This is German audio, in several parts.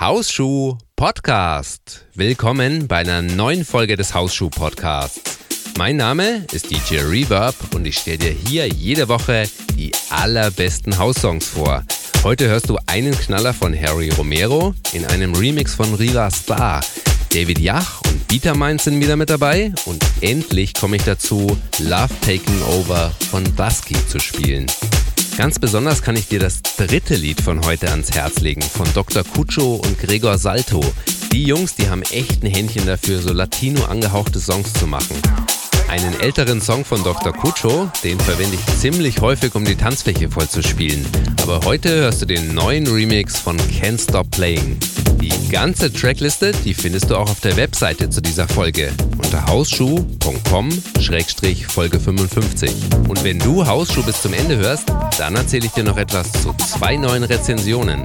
Hausschuh Podcast. Willkommen bei einer neuen Folge des Hausschuh Podcasts. Mein Name ist DJ Reverb und ich stelle dir hier jede Woche die allerbesten Haussongs vor. Heute hörst du einen Knaller von Harry Romero in einem Remix von Riva Star. David Yach und Beatermind sind wieder mit dabei und endlich komme ich dazu, Love Taking Over von Dusky zu spielen. Ganz besonders kann ich dir das dritte Lied von heute ans Herz legen, von Dr. Cuccio und Gregor Salto. Die Jungs, die haben echt ein Händchen dafür, so latino angehauchte Songs zu machen. Einen älteren Song von Dr. Cuccio, den verwende ich ziemlich häufig, um die Tanzfläche vollzuspielen. Aber heute hörst du den neuen Remix von Can't Stop Playing. Die ganze Trackliste, die findest du auch auf der Webseite zu dieser Folge unter hausschuh.com-folge 55. Und wenn du Hausschuh bis zum Ende hörst, dann erzähle ich dir noch etwas zu zwei neuen Rezensionen.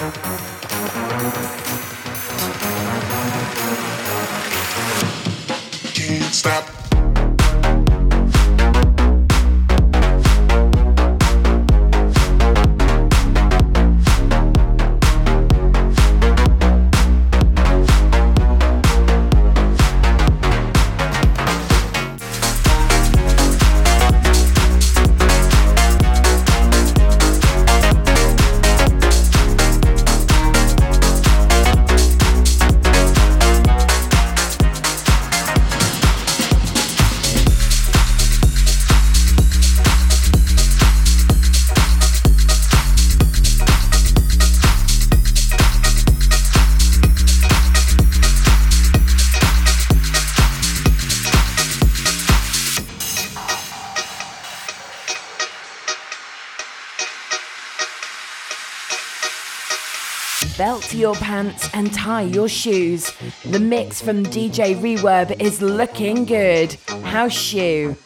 Can't stop. Belt your pants and tie your shoes. The mix from DJ Reverb is looking good. House shoe.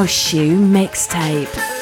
Shoe Mixtape.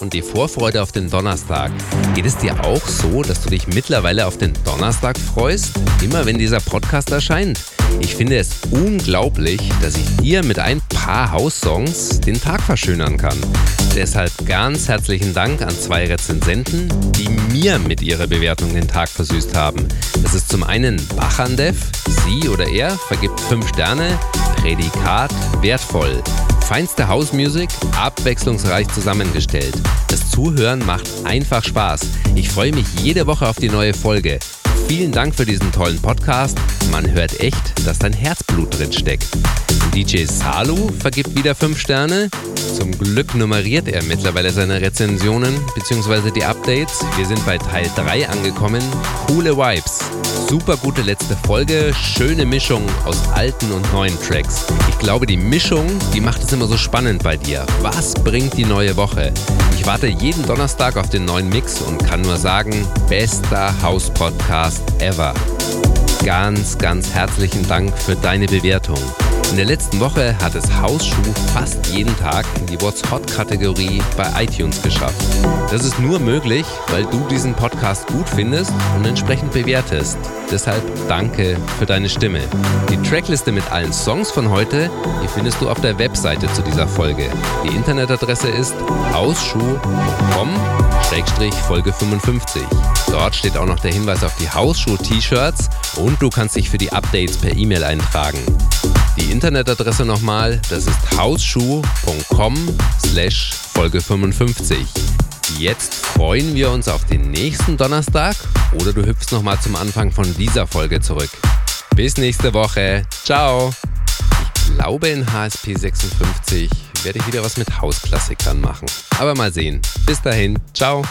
Und die Vorfreude auf den Donnerstag. Geht es dir auch so, dass du dich mittlerweile auf den Donnerstag freust? Immer wenn dieser Podcast erscheint. Ich finde es unglaublich, dass ich dir mit ein paar Haussongs den Tag verschönern kann. Deshalb ganz herzlichen Dank an zwei Rezensenten, die mir mit ihrer Bewertung den Tag versüßt haben. Das ist zum einen Bachandev, sie oder er vergibt 5 Sterne, Prädikat wertvoll. Feinste Hausmusik, abwechslungsreich zusammengestellt. Das Zuhören macht einfach Spaß. Ich freue mich jede Woche auf die neue Folge. Vielen Dank für diesen tollen Podcast. Man hört echt, dass dein Herzblut drin steckt. DJ Salu vergibt wieder 5 Sterne. Zum Glück nummeriert er mittlerweile seine Rezensionen bzw. die Updates. Wir sind bei Teil 3 angekommen. Coole Vibes. Super gute letzte Folge, schöne Mischung aus alten und neuen Tracks. Ich glaube, die Mischung, die macht es immer so spannend bei dir. Was bringt die neue Woche? Ich warte jeden Donnerstag auf den neuen Mix und kann nur sagen, bester House-Podcast ever. Ganz, ganz herzlichen Dank für deine Bewertung. In der letzten Woche hat es Hausschuh fast jeden Tag in die What's Hot-Kategorie bei iTunes geschafft. Das ist nur möglich, weil du diesen Podcast gut findest und entsprechend bewertest. Deshalb danke für deine Stimme. Die Trackliste mit allen Songs von heute, die findest du auf der Webseite zu dieser Folge. Die Internetadresse ist hausschuh.com-folge 55. Dort steht auch noch der Hinweis auf die Hausschuh-T-Shirts und du kannst dich für die Updates per E-Mail eintragen. Die Internetadresse nochmal, das ist hausschuh.com slash Folge 55. Jetzt freuen wir uns auf den nächsten Donnerstag oder du hüpfst nochmal zum Anfang von dieser Folge zurück. Bis nächste Woche. Ciao. Ich glaube in HSP 56 werde ich wieder was mit Hausklassikern machen. Aber mal sehen. Bis dahin. Ciao.